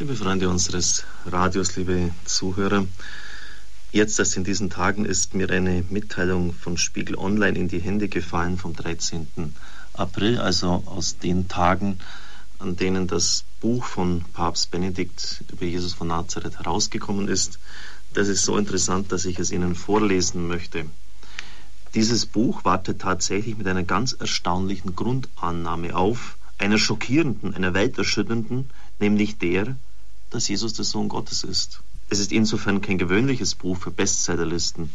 Liebe Freunde unseres Radios, liebe Zuhörer, jetzt erst in diesen Tagen ist mir eine Mitteilung von Spiegel Online in die Hände gefallen vom 13. April, also aus den Tagen, an denen das Buch von Papst Benedikt über Jesus von Nazareth herausgekommen ist. Das ist so interessant, dass ich es Ihnen vorlesen möchte. Dieses Buch wartet tatsächlich mit einer ganz erstaunlichen Grundannahme auf, einer schockierenden, einer welterschütternden, nämlich der, dass Jesus der Sohn Gottes ist. Es ist insofern kein gewöhnliches Buch für Bestsellerlisten.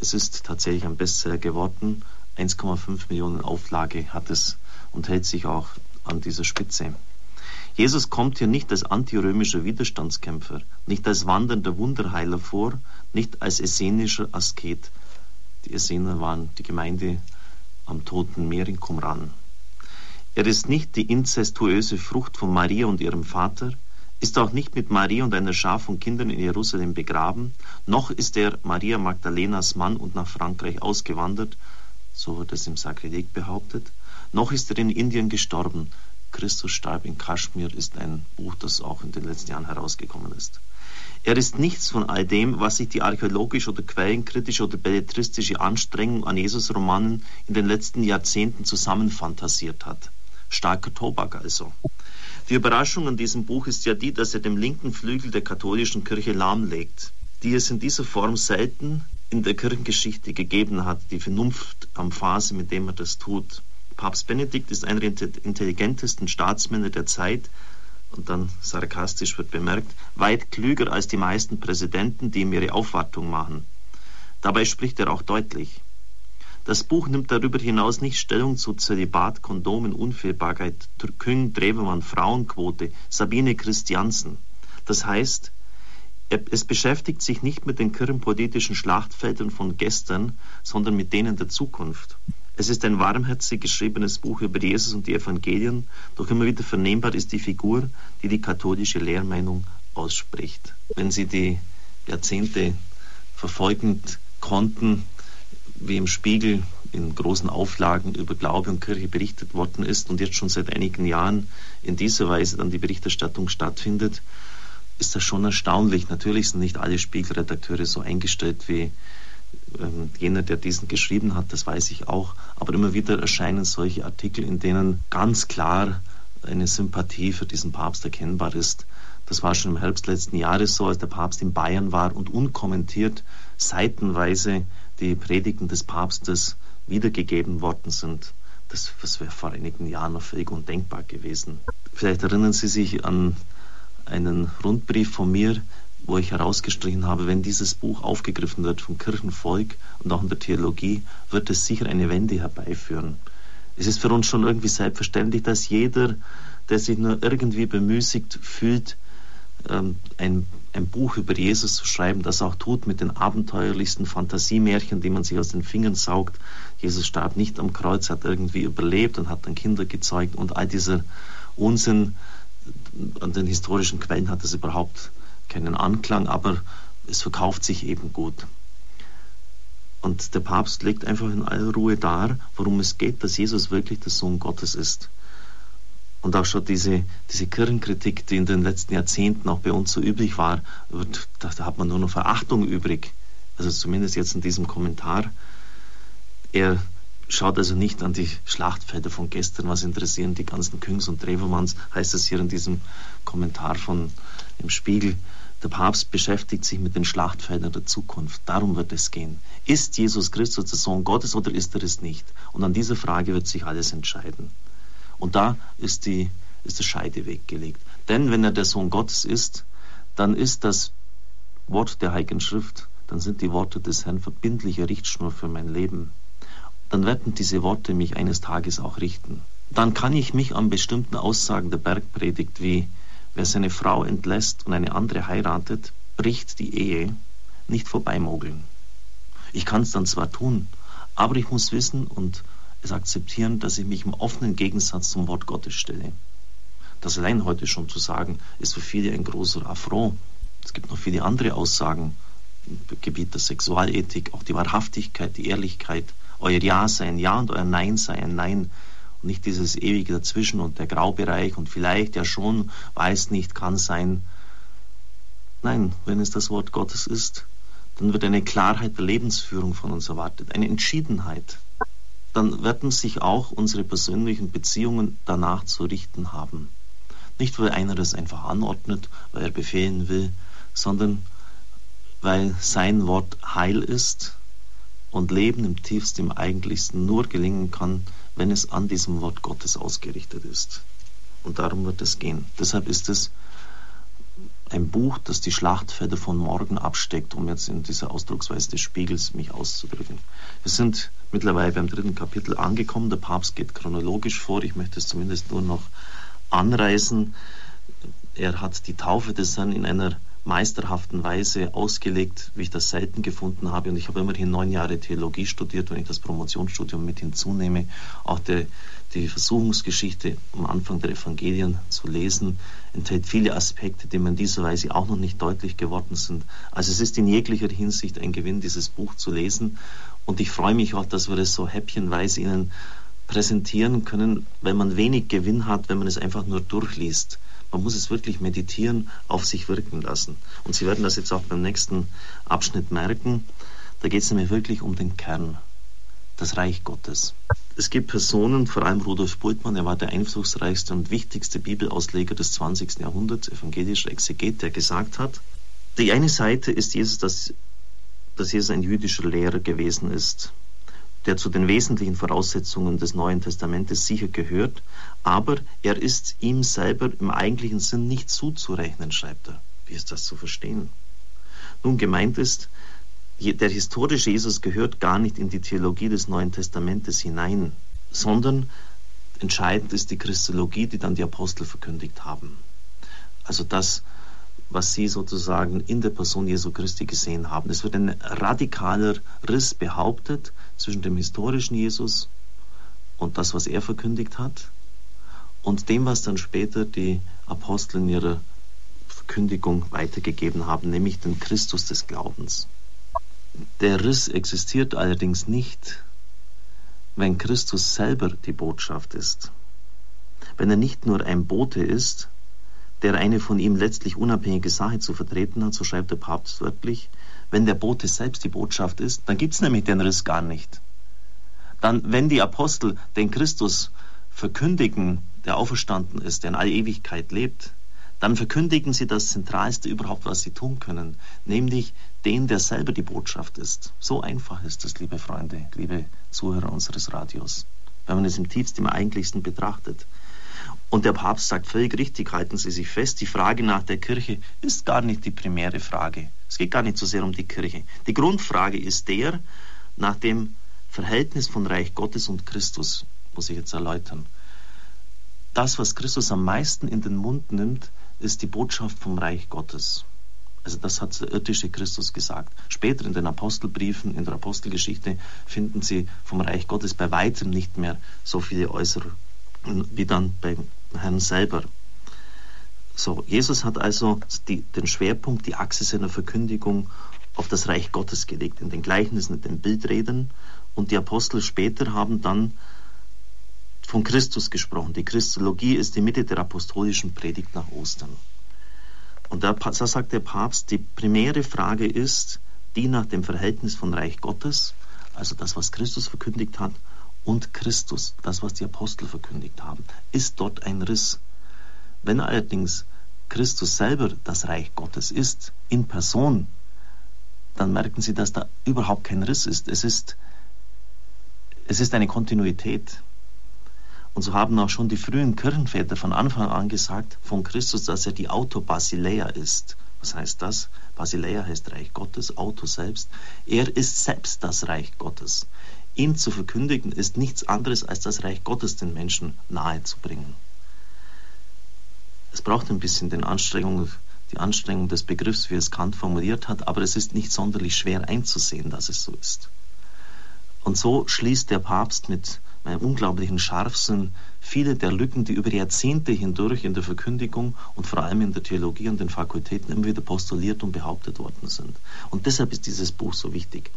Es ist tatsächlich ein Bestseller geworden. 1,5 Millionen Auflage hat es und hält sich auch an dieser Spitze. Jesus kommt hier nicht als antirömischer Widerstandskämpfer, nicht als wandernder Wunderheiler vor, nicht als essenischer Asket. Die Essener waren die Gemeinde am Toten Meer in Qumran. Er ist nicht die inzestuöse Frucht von Maria und ihrem Vater, ist auch nicht mit Maria und einer Schar von Kindern in Jerusalem begraben, noch ist er Maria Magdalenas Mann und nach Frankreich ausgewandert, so wird es im Sakrileg behauptet, noch ist er in Indien gestorben. Christus starb in Kaschmir ist ein Buch, das auch in den letzten Jahren herausgekommen ist. Er ist nichts von all dem, was sich die archäologische oder quellenkritische oder belletristische Anstrengung an Jesus-Romanen in den letzten Jahrzehnten zusammenfantasiert hat. Starker Tobak also. Die Überraschung an diesem Buch ist ja die, dass er dem linken Flügel der katholischen Kirche lahmlegt, die es in dieser Form selten in der Kirchengeschichte gegeben hat, die Vernunft am Phase, mit dem er das tut. Papst Benedikt ist einer der intelligentesten Staatsmänner der Zeit und dann sarkastisch wird bemerkt, weit klüger als die meisten Präsidenten, die ihm ihre Aufwartung machen. Dabei spricht er auch deutlich. Das Buch nimmt darüber hinaus nicht Stellung zu Zölibat, Kondomen, Unfehlbarkeit, Küng, Drewermann, Frauenquote, Sabine Christiansen. Das heißt, es beschäftigt sich nicht mit den kirchenpolitischen Schlachtfeldern von gestern, sondern mit denen der Zukunft. Es ist ein warmherzig geschriebenes Buch über Jesus und die Evangelien, doch immer wieder vernehmbar ist die Figur, die die katholische Lehrmeinung ausspricht. Wenn Sie die Jahrzehnte verfolgend konnten, wie im Spiegel in großen Auflagen über Glaube und Kirche berichtet worden ist und jetzt schon seit einigen Jahren in dieser Weise dann die Berichterstattung stattfindet, ist das schon erstaunlich. Natürlich sind nicht alle Spiegelredakteure so eingestellt wie ähm, jener, der diesen geschrieben hat, das weiß ich auch. Aber immer wieder erscheinen solche Artikel, in denen ganz klar eine Sympathie für diesen Papst erkennbar ist. Das war schon im Herbst letzten Jahres so, als der Papst in Bayern war und unkommentiert seitenweise die Predigten des Papstes wiedergegeben worden sind. Das, das wäre vor einigen Jahren noch völlig undenkbar gewesen. Vielleicht erinnern Sie sich an einen Rundbrief von mir, wo ich herausgestrichen habe, wenn dieses Buch aufgegriffen wird vom Kirchenvolk und auch in der Theologie, wird es sicher eine Wende herbeiführen. Es ist für uns schon irgendwie selbstverständlich, dass jeder, der sich nur irgendwie bemüßigt fühlt, ein, ein Buch über Jesus zu schreiben, das auch tut mit den abenteuerlichsten Fantasiemärchen, die man sich aus den Fingern saugt. Jesus starb nicht am Kreuz, hat irgendwie überlebt und hat dann Kinder gezeugt und all dieser Unsinn an den historischen Quellen hat es überhaupt keinen Anklang, aber es verkauft sich eben gut. Und der Papst legt einfach in aller Ruhe dar, worum es geht, dass Jesus wirklich der Sohn Gottes ist. Und auch schon diese, diese Kirchenkritik, die in den letzten Jahrzehnten auch bei uns so üblich war, da hat man nur noch Verachtung übrig. Also zumindest jetzt in diesem Kommentar. Er schaut also nicht an die Schlachtfelder von gestern, was interessieren die ganzen Küngs und Trevermanns, heißt es hier in diesem Kommentar von im Spiegel. Der Papst beschäftigt sich mit den Schlachtfeldern der Zukunft. Darum wird es gehen. Ist Jesus Christus der Sohn Gottes oder ist er es nicht? Und an dieser Frage wird sich alles entscheiden. Und da ist, die, ist der Scheideweg gelegt. Denn wenn er der Sohn Gottes ist, dann ist das Wort der Heiligen Schrift, dann sind die Worte des Herrn verbindliche Richtschnur für mein Leben. Dann werden diese Worte mich eines Tages auch richten. Dann kann ich mich an bestimmten Aussagen der Bergpredigt wie wer seine Frau entlässt und eine andere heiratet, bricht die Ehe, nicht vorbeimogeln. Ich kann es dann zwar tun, aber ich muss wissen und es akzeptieren, dass ich mich im offenen Gegensatz zum Wort Gottes stelle. Das allein heute schon zu sagen, ist für viele ein großer Affront. Es gibt noch viele andere Aussagen im Gebiet der Sexualethik, auch die Wahrhaftigkeit, die Ehrlichkeit. Euer Ja sei ein Ja und euer Nein sei ein Nein. Und nicht dieses ewige Dazwischen und der Graubereich und vielleicht ja schon, weiß nicht, kann sein. Nein, wenn es das Wort Gottes ist, dann wird eine Klarheit der Lebensführung von uns erwartet, eine Entschiedenheit. Dann werden sich auch unsere persönlichen Beziehungen danach zu richten haben. Nicht, weil einer das einfach anordnet, weil er befehlen will, sondern weil sein Wort Heil ist und Leben im tiefsten, im eigentlichsten nur gelingen kann, wenn es an diesem Wort Gottes ausgerichtet ist. Und darum wird es gehen. Deshalb ist es ein Buch, das die Schlachtfelder von morgen absteckt, um jetzt in dieser Ausdrucksweise des Spiegels mich auszudrücken. Wir sind mittlerweile beim dritten Kapitel angekommen. Der Papst geht chronologisch vor. Ich möchte es zumindest nur noch anreißen. Er hat die Taufe des Herrn in einer meisterhaften Weise ausgelegt, wie ich das selten gefunden habe. Und ich habe immerhin neun Jahre Theologie studiert, wenn ich das Promotionsstudium mit hinzunehme. Auch der, die Versuchungsgeschichte am Anfang der Evangelien zu lesen, enthält viele Aspekte, die mir in dieser Weise auch noch nicht deutlich geworden sind. Also es ist in jeglicher Hinsicht ein Gewinn, dieses Buch zu lesen. Und ich freue mich auch, dass wir es so häppchenweise Ihnen präsentieren können, wenn man wenig Gewinn hat, wenn man es einfach nur durchliest. Man muss es wirklich meditieren, auf sich wirken lassen. Und Sie werden das jetzt auch beim nächsten Abschnitt merken. Da geht es nämlich wirklich um den Kern, das Reich Gottes. Es gibt Personen, vor allem Rudolf Bultmann, er war der einflussreichste und wichtigste Bibelausleger des 20. Jahrhunderts, evangelischer Exeget, der gesagt hat, die eine Seite ist Jesus, dass, dass Jesus ein jüdischer Lehrer gewesen ist der zu den wesentlichen Voraussetzungen des Neuen Testamentes sicher gehört, aber er ist ihm selber im eigentlichen Sinn nicht zuzurechnen, schreibt er. Wie ist das zu verstehen? Nun gemeint ist, der historische Jesus gehört gar nicht in die Theologie des Neuen Testamentes hinein, sondern entscheidend ist die Christologie, die dann die Apostel verkündigt haben. Also das, was sie sozusagen in der Person Jesu Christi gesehen haben. Es wird ein radikaler Riss behauptet zwischen dem historischen Jesus und das, was er verkündigt hat, und dem, was dann später die Apostel in ihrer Verkündigung weitergegeben haben, nämlich den Christus des Glaubens. Der Riss existiert allerdings nicht, wenn Christus selber die Botschaft ist. Wenn er nicht nur ein Bote ist, der eine von ihm letztlich unabhängige Sache zu vertreten hat, so schreibt der Papst wörtlich, wenn der Bote selbst die Botschaft ist, dann gibt es nämlich den Riss gar nicht. Dann, wenn die Apostel den Christus verkündigen, der auferstanden ist, der in all Ewigkeit lebt, dann verkündigen sie das Zentralste überhaupt, was sie tun können, nämlich den, der selber die Botschaft ist. So einfach ist es, liebe Freunde, liebe Zuhörer unseres Radios, wenn man es im tiefsten, im eigentlichsten betrachtet. Und der Papst sagt völlig richtig, halten Sie sich fest, die Frage nach der Kirche ist gar nicht die primäre Frage. Es geht gar nicht so sehr um die Kirche. Die Grundfrage ist der nach dem Verhältnis von Reich Gottes und Christus, muss ich jetzt erläutern. Das, was Christus am meisten in den Mund nimmt, ist die Botschaft vom Reich Gottes. Also das hat der irdische Christus gesagt. Später in den Apostelbriefen, in der Apostelgeschichte finden Sie vom Reich Gottes bei weitem nicht mehr so viele Äußerungen wie dann beim Herrn selber. So, Jesus hat also die, den Schwerpunkt, die Achse seiner Verkündigung auf das Reich Gottes gelegt, in den Gleichnissen, in den Bildreden. Und die Apostel später haben dann von Christus gesprochen. Die Christologie ist die Mitte der apostolischen Predigt nach Ostern. Und da, da sagt der Papst, die primäre Frage ist die nach dem Verhältnis von Reich Gottes, also das, was Christus verkündigt hat, und Christus, das, was die Apostel verkündigt haben, ist dort ein Riss. Wenn allerdings Christus selber das Reich Gottes ist, in Person, dann merken Sie, dass da überhaupt kein Riss ist. Es ist, es ist eine Kontinuität. Und so haben auch schon die frühen Kirchenväter von Anfang an gesagt von Christus, dass er die Auto Basileia ist. Was heißt das? Basileia heißt Reich Gottes, Auto selbst. Er ist selbst das Reich Gottes. Ihn zu verkündigen ist nichts anderes als das Reich Gottes den Menschen nahezubringen. Es braucht ein bisschen den Anstrengung, die Anstrengung des Begriffs, wie es Kant formuliert hat, aber es ist nicht sonderlich schwer einzusehen, dass es so ist. Und so schließt der Papst mit einem unglaublichen Scharfsinn viele der Lücken, die über Jahrzehnte hindurch in der Verkündigung und vor allem in der Theologie und den Fakultäten immer wieder postuliert und behauptet worden sind. Und deshalb ist dieses Buch so wichtig.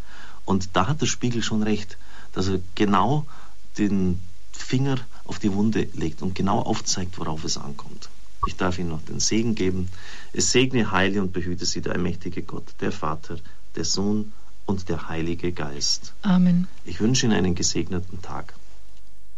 Und da hat der Spiegel schon recht dass er genau den Finger auf die Wunde legt und genau aufzeigt, worauf es ankommt. Ich darf Ihnen noch den Segen geben. Es segne, heile und behüte Sie der allmächtige Gott, der Vater, der Sohn und der Heilige Geist. Amen. Ich wünsche Ihnen einen gesegneten Tag.